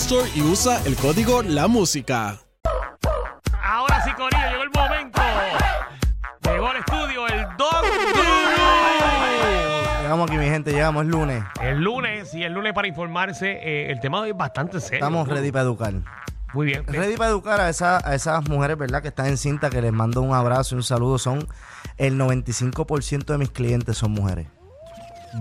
Store y usa el código La Música. Ahora sí, Corillo, llegó el momento. Llegó al estudio el Dog Guru. Llegamos aquí, mi gente, llegamos el lunes. El lunes, y el lunes para informarse, eh, el tema de hoy es bastante serio. Estamos ready para educar. Muy bien. Ready para educar a, esa- a esas mujeres, ¿verdad? Que están en cinta, que les mando un abrazo y un saludo. Son el 95% de mis clientes son mujeres.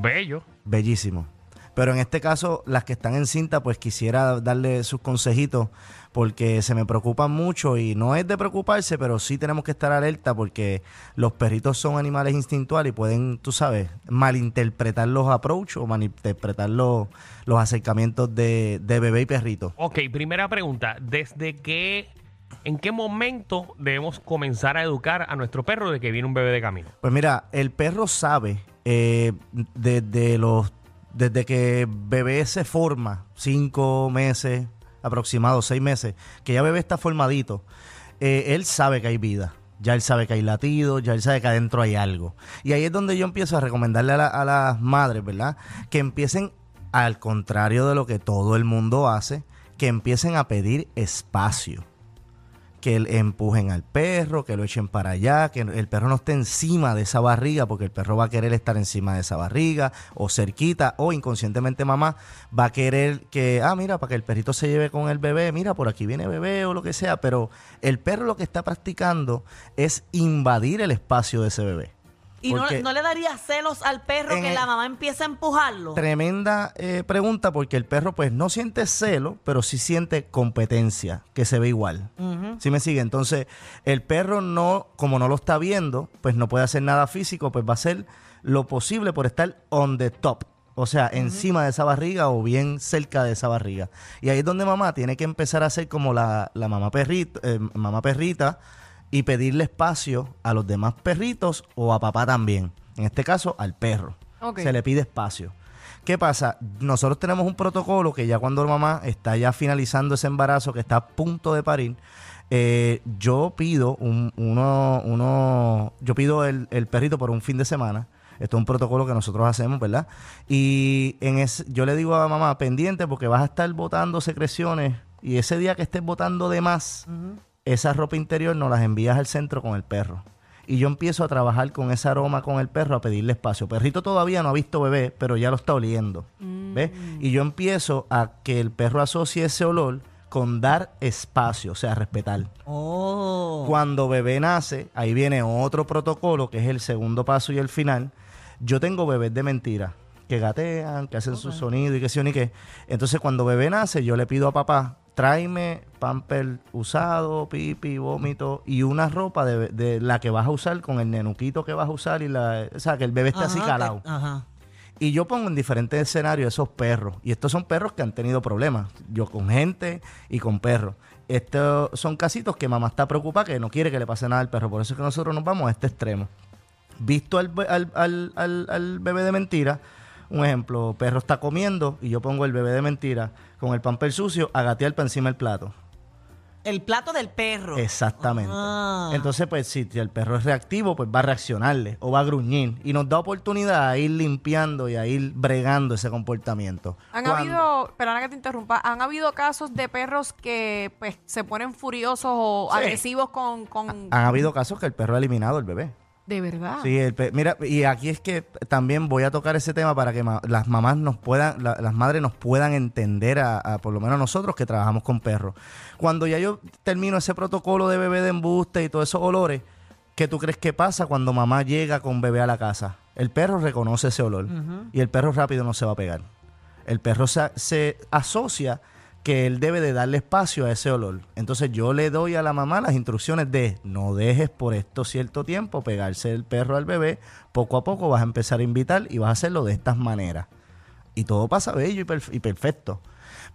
Bello. Bellísimo. Pero en este caso, las que están en cinta, pues quisiera darle sus consejitos porque se me preocupan mucho y no es de preocuparse, pero sí tenemos que estar alerta porque los perritos son animales instintuales y pueden, tú sabes, malinterpretar los approach o malinterpretar los, los acercamientos de, de bebé y perrito. Ok, primera pregunta. ¿Desde qué, en qué momento debemos comenzar a educar a nuestro perro de que viene un bebé de camino? Pues mira, el perro sabe eh, desde los desde que bebé se forma, cinco meses aproximados, seis meses, que ya bebé está formadito, eh, él sabe que hay vida. Ya él sabe que hay latidos, ya él sabe que adentro hay algo. Y ahí es donde yo empiezo a recomendarle a, la- a las madres, ¿verdad? Que empiecen, al contrario de lo que todo el mundo hace, que empiecen a pedir espacio que empujen al perro, que lo echen para allá, que el perro no esté encima de esa barriga, porque el perro va a querer estar encima de esa barriga, o cerquita, o inconscientemente mamá va a querer que, ah, mira, para que el perrito se lleve con el bebé, mira, por aquí viene bebé o lo que sea, pero el perro lo que está practicando es invadir el espacio de ese bebé. ¿Y no, no le daría celos al perro que el- la mamá empieza a empujarlo? Tremenda eh, pregunta porque el perro pues no siente celo, pero sí siente competencia, que se ve igual. ¿Sí me sigue? Entonces, el perro no, como no lo está viendo, pues no puede hacer nada físico, pues va a hacer lo posible por estar on the top. O sea, encima de esa barriga o bien cerca de esa barriga. Y ahí es donde mamá tiene que empezar a hacer como la, la mamá, perrita, eh, mamá perrita y pedirle espacio a los demás perritos o a papá también. En este caso, al perro. Se le pide espacio. ¿Qué pasa? Nosotros tenemos un protocolo que ya cuando la mamá está ya finalizando ese embarazo, que está a punto de parir, eh, yo pido un, uno, uno, yo pido el, el perrito por un fin de semana. Esto es un protocolo que nosotros hacemos, ¿verdad? Y en ese, yo le digo a mamá, pendiente, porque vas a estar botando secreciones y ese día que estés botando de más, esa ropa interior nos las envías al centro con el perro. Y yo empiezo a trabajar con ese aroma con el perro, a pedirle espacio. Perrito todavía no ha visto bebé, pero ya lo está oliendo. ¿Ves? Y yo empiezo a que el perro asocie ese olor con dar espacio, o sea, respetar. Oh. Cuando bebé nace, ahí viene otro protocolo, que es el segundo paso y el final. Yo tengo bebés de mentira, que gatean, que hacen su sonido y que sí o ni qué. Entonces, cuando bebé nace, yo le pido a papá, tráeme pamper usado, pipi, vómito y una ropa de, de la que vas a usar con el nenuquito que vas a usar y la... O sea, que el bebé esté así calado. que- Ajá. Y yo pongo en diferentes escenarios esos perros. Y estos son perros que han tenido problemas. Yo con gente y con perros. Estos son casitos que mamá está preocupada que no quiere que le pase nada al perro. Por eso es que nosotros nos vamos a este extremo. Visto al, al- al- al bebé de mentira, un ejemplo, perro está comiendo y yo pongo el bebé de mentira con el pamper sucio a gatear para encima del plato. El plato del perro. Exactamente. Ah. Entonces, pues si el perro es reactivo, pues va a reaccionarle o va a gruñir. Y nos da oportunidad a ir limpiando y a ir bregando ese comportamiento. Han Cuando- habido, perdona que te interrumpa, han habido casos de perros que pues se ponen furiosos o Sí. agresivos con, con Han habido casos que el perro ha eliminado al bebé. De verdad. Sí, el pe- mira, y aquí es que también voy a tocar ese tema para que ma- las mamás nos puedan, la- las madres nos puedan entender, a, a por lo menos nosotros que trabajamos con perros. Cuando ya yo termino ese protocolo de bebé de embuste y todos esos olores, ¿qué tú crees que pasa cuando mamá llega con bebé a la casa? El perro reconoce ese olor y el perro rápido no se va a pegar. El perro se, se asocia que él debe de darle espacio a ese olor. Entonces yo le doy a la mamá las instrucciones de no dejes por esto cierto tiempo pegarse el perro al bebé, poco a poco vas a empezar a invitar y vas a hacerlo de estas maneras. Y todo pasa bello y, perf- y perfecto.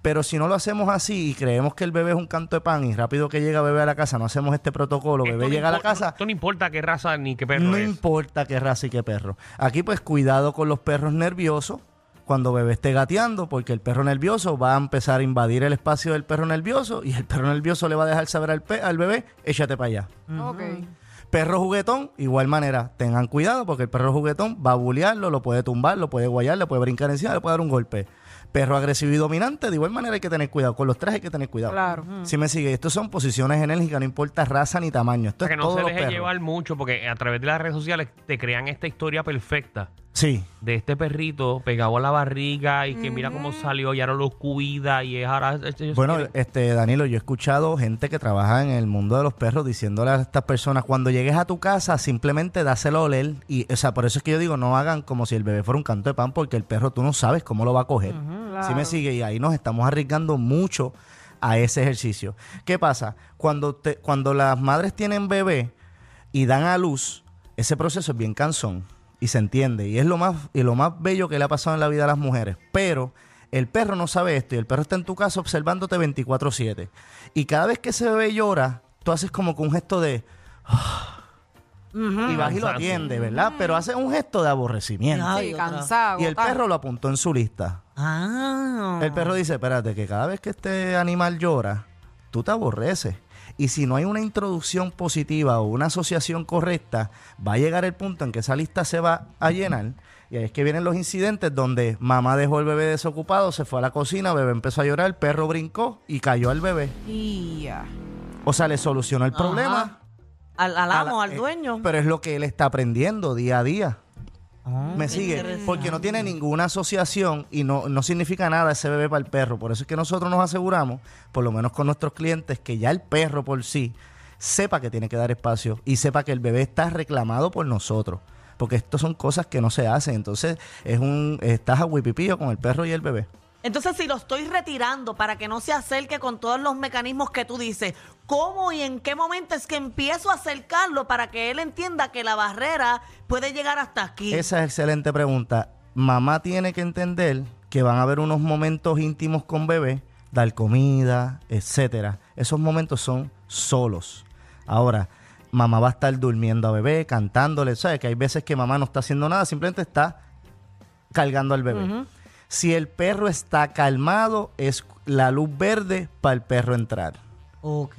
Pero si no lo hacemos así y creemos que el bebé es un canto de pan y rápido que llega bebé a la casa, no hacemos este protocolo, Esto bebé no llega a la casa, Esto no importa qué raza ni qué perro no es. importa qué raza y qué perro. Aquí pues cuidado con los perros nerviosos cuando bebé esté gateando, porque el perro nervioso va a empezar a invadir el espacio del perro nervioso y el perro nervioso le va a dejar saber al, pe- al bebé, échate para allá. Ok. Perro juguetón, igual manera, tengan cuidado porque el perro juguetón va a bulearlo, lo puede tumbar, lo puede guayar, le puede brincar encima, le puede dar un golpe. Perro agresivo y dominante, de igual manera hay que tener cuidado. Con los tres hay que tener cuidado. Claro. Si me sigue, estos son posiciones enérgicas, no importa raza ni tamaño. Esto sea, es que no todo se deje llevar mucho porque a través de las redes sociales te crean esta historia perfecta Sí, de este perrito pegado a la barriga y que mira cómo salió y ahora lo cuida y es ahora... ellos Bueno, quieren- este Danilo, yo he escuchado gente que trabaja en el mundo de los perros diciéndole a estas personas, cuando llegues a tu casa, simplemente dáselo a oler. Y, o sea, por eso es que yo digo, no hagan como si el bebé fuera un canto de pan, porque el perro tú no sabes cómo lo va a coger. Si me sigue, y ahí nos estamos arriesgando mucho a ese ejercicio. ¿Qué pasa? Cuando, te, cuando las madres tienen bebé y dan a luz, ese proceso es bien cansón y se entiende. Y es lo más, y lo más bello que le ha pasado en la vida a las mujeres. Pero el perro no sabe esto y el perro está en tu casa observándote 24/7. Y cada vez que ese bebé llora, tú haces como que un gesto de... Y vas y lo atiendes, ¿verdad? Pero haces un gesto de aborrecimiento. Ay, cansado. Y el perro lo apuntó en su lista. Ah. El perro dice, espérate, que cada vez que este animal llora, tú te aborreces. Y si no hay una introducción positiva o una asociación correcta, va a llegar el punto en que esa lista se va a llenar. Y ahí es que vienen los incidentes donde mamá dejó el bebé desocupado, se fue a la cocina, bebé empezó a llorar, el perro brincó y cayó al bebé. Y ya. O sea, le solucionó el Ajá. problema. Al, al amo, la- al eh, dueño. Pero es lo que él está aprendiendo día a día. Ah, Me sigue, porque no tiene ninguna asociación y no, no significa nada ese bebé para el perro. Por eso es que nosotros nos aseguramos, por lo menos con nuestros clientes, que ya el perro por sí sepa que tiene que dar espacio y sepa que el bebé está reclamado por nosotros. Porque esto son cosas que no se hacen. Entonces, es un estás a huipipillo con el perro y el bebé. Entonces, si lo estoy retirando para que no se acerque con todos los mecanismos que tú dices, ¿cómo y en qué momento es que empiezo a acercarlo para que él entienda que la barrera puede llegar hasta aquí? Esa es excelente pregunta. Mamá tiene que entender que van a haber unos momentos íntimos con bebé, dar comida, etcétera. Esos momentos son solos. Ahora, mamá va a estar durmiendo a bebé, cantándole, ¿sabes? Que hay veces que mamá no está haciendo nada, simplemente está cargando al bebé. Si el perro está calmado, es la luz verde para el perro entrar Ok.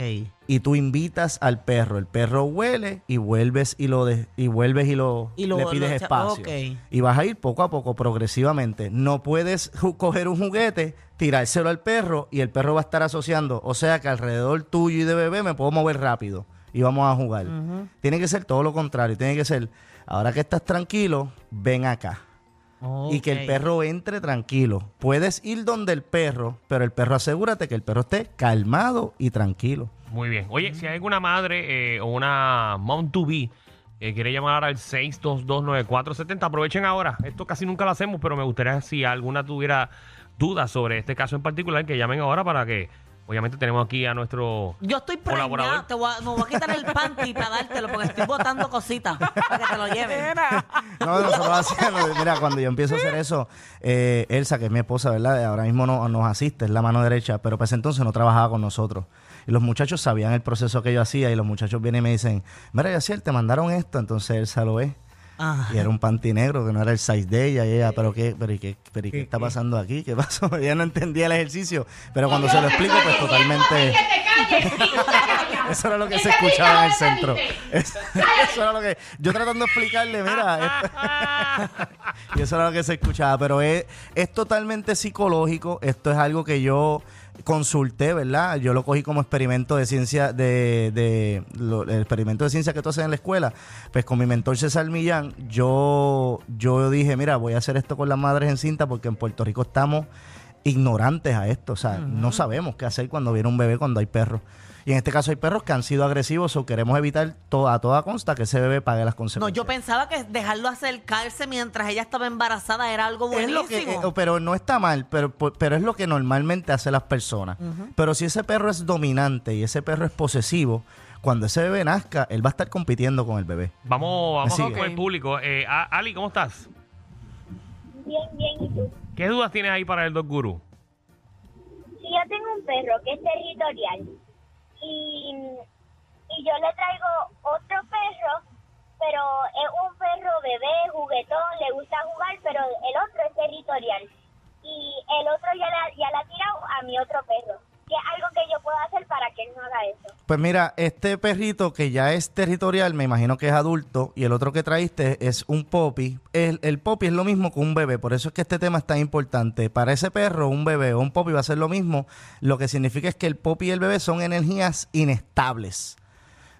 y tú invitas al perro, el perro huele y vuelves y lo de- y vuelves y lo, Y lo- le pides lo espacio. ok. Y vas a ir poco a poco, progresivamente. No puedes coger un juguete, tirárselo al perro y el perro va a estar asociando. O sea que alrededor tuyo y de bebé me puedo mover rápido y vamos a jugar. Tiene que ser todo lo contrario. Tiene que ser, ahora que estás tranquilo, ven acá. Y que el perro entre tranquilo. Puedes ir donde el perro, pero el perro asegúrate que el perro esté calmado y tranquilo. Muy bien. Oye, si hay alguna madre eh, o una mom to be que quiere llamar al 6229470, aprovechen ahora. Esto casi nunca lo hacemos, pero me gustaría si alguna tuviera dudas sobre este caso en particular, que llamen ahora para que, obviamente, tenemos aquí a nuestro Yo estoy preñada, colaborador. te voy a, me voy a quitar el panty para dártelo porque estoy botando cositas para que te lo lleven. No, nosotros hacemos, mira, cuando yo empiezo a hacer eso, eh, Elsa, que es mi esposa, ¿verdad? Ahora mismo no, nos asiste, es la mano derecha, pero para ese entonces no trabajaba con nosotros. Y los muchachos sabían el proceso que yo hacía y los muchachos vienen y me dicen, mira, Yaciel, te mandaron esto, entonces Elsa lo ve. Ah. Y era un panty negro que no era el size de ella. Y ella, ¿pero qué, pero, ¿y qué, pero, ¿y qué está pasando aquí? ¿Qué pasó? Ella no entendía el ejercicio. Pero cuando se lo explico, pues totalmente. Eso era lo que se escuchaba en el centro. Es- Eso era lo que. Yo tratando de explicarle, mira. esto- y eso era lo que se escuchaba. Pero es, es totalmente psicológico. Esto es algo que yo consulté, ¿verdad? Yo lo cogí como experimento de ciencia, de, de lo- el experimento de ciencia que tú haces en la escuela. Pues con mi mentor César Millán, yo, yo dije, mira, voy a hacer esto con las madres en cinta porque en Puerto Rico estamos ignorantes a esto. O sea, no sabemos qué hacer cuando viene un bebé, cuando hay perros. Y en este caso hay perros que han sido agresivos o queremos evitar to- a toda consta que ese bebé pague las No, consecuencias. yo pensaba que dejarlo acercarse mientras ella estaba embarazada era algo Es buenísimo. lo que, eh, pero no está mal, pero, pero es lo que normalmente hacen las personas. Pero si ese perro es dominante y ese perro es posesivo, cuando ese bebé nazca, él va a estar compitiendo con el bebé. Vamos, vamos con el público. Eh, a- Ali, ¿cómo estás? Bien, bien, ¿y tú? ¿Qué dudas tienes ahí para el Dog Guru? Si yo tengo un perro que es territorial y, y yo le traigo otro perro, pero es un perro bebé, juguetón, le gusta jugar, pero el otro es territorial. Y el otro ya la, ya la ha tirado a mi otro perro. ¿Qué es algo que yo puedo hacer para que él no haga eso? Pues mira, este perrito que ya es territorial, me imagino que es adulto, y el otro que traíste es un popi. El, popi es lo mismo que un bebé, por eso es que este tema es tan importante. Para ese perro, un bebé o un popi va a ser lo mismo, lo que significa es que el popi y el bebé son energías inestables.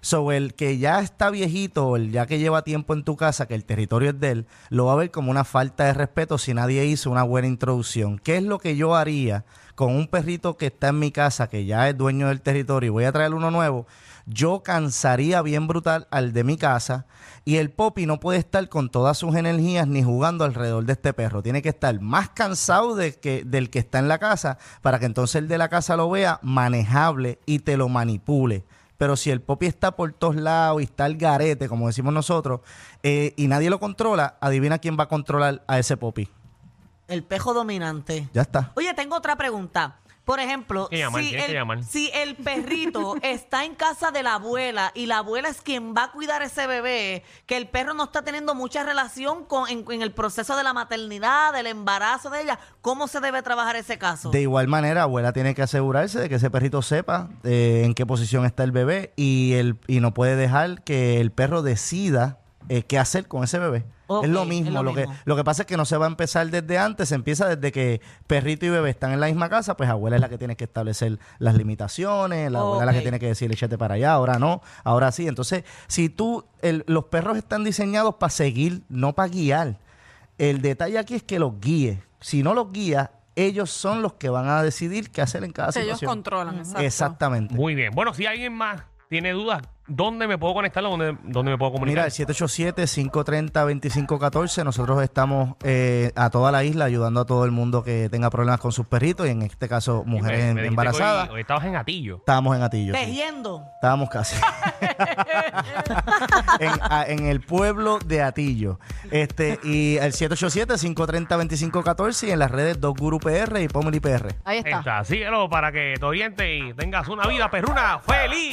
So, el que ya está viejito, el ya que lleva tiempo en tu casa, que el territorio es de él, lo va a ver como una falta de respeto si nadie hizo una buena introducción. ¿Qué es lo que yo haría con un perrito que está en mi casa, que ya es dueño del territorio y voy a traer uno nuevo? Yo cansaría bien brutal al de mi casa y el popi no puede estar con todas sus energías ni jugando alrededor de este perro. Tiene que estar más cansado de que, del que está en la casa para que entonces el de la casa lo vea manejable y te lo manipule. Pero si el popi está por todos lados y está el garete, como decimos nosotros, eh, y nadie lo controla, adivina quién va a controlar a ese popi. El pejo dominante. Ya está. Oye, tengo otra pregunta. Por ejemplo, que llamar, si, que el, llamar. si el perrito está en casa de la abuela y la abuela es quien va a cuidar ese bebé, que el perro no está teniendo mucha relación con en, en el proceso de la maternidad, del embarazo de ella, ¿cómo se debe trabajar ese caso? De igual manera, abuela tiene que asegurarse de que ese perrito sepa eh, en qué posición está el bebé y, el, y no puede dejar que el perro decida eh, qué hacer con ese bebé. Es lo es mismo. lo que, lo que pasa es que no se va a empezar desde antes, se empieza desde que perrito y bebé están en la misma casa, pues abuela es la que tiene que establecer las limitaciones, la abuela es la que tiene que decir échate para allá, ahora no, ahora sí. Entonces, si tú, el- los perros están diseñados para seguir, no para guiar. El detalle aquí es que los guíe. Si no los guía, ellos son los que van a decidir qué hacer en cada sea, ellos situación. controlan, exacto. Exactamente. Muy bien. Bueno, si alguien más tiene dudas, ¿dónde me puedo conectar? ¿Dónde, dónde me puedo comunicar? Mira, el 787-530-2514. Nosotros estamos eh, a toda la isla ayudando a todo el mundo que tenga problemas con sus perritos y en este caso me- mujeres me em- embarazadas. Hoy, hoy estabas en Atillo. Estábamos en Atillo. sí. Tejiendo. Estábamos casi. en, a- en el pueblo de Atillo. Este, y el 787-530-2514 y en las redes Dos Guru PR y Pomeli PR. Ahí está. Está, síguelo para que te oriente y tengas una vida perruna feliz.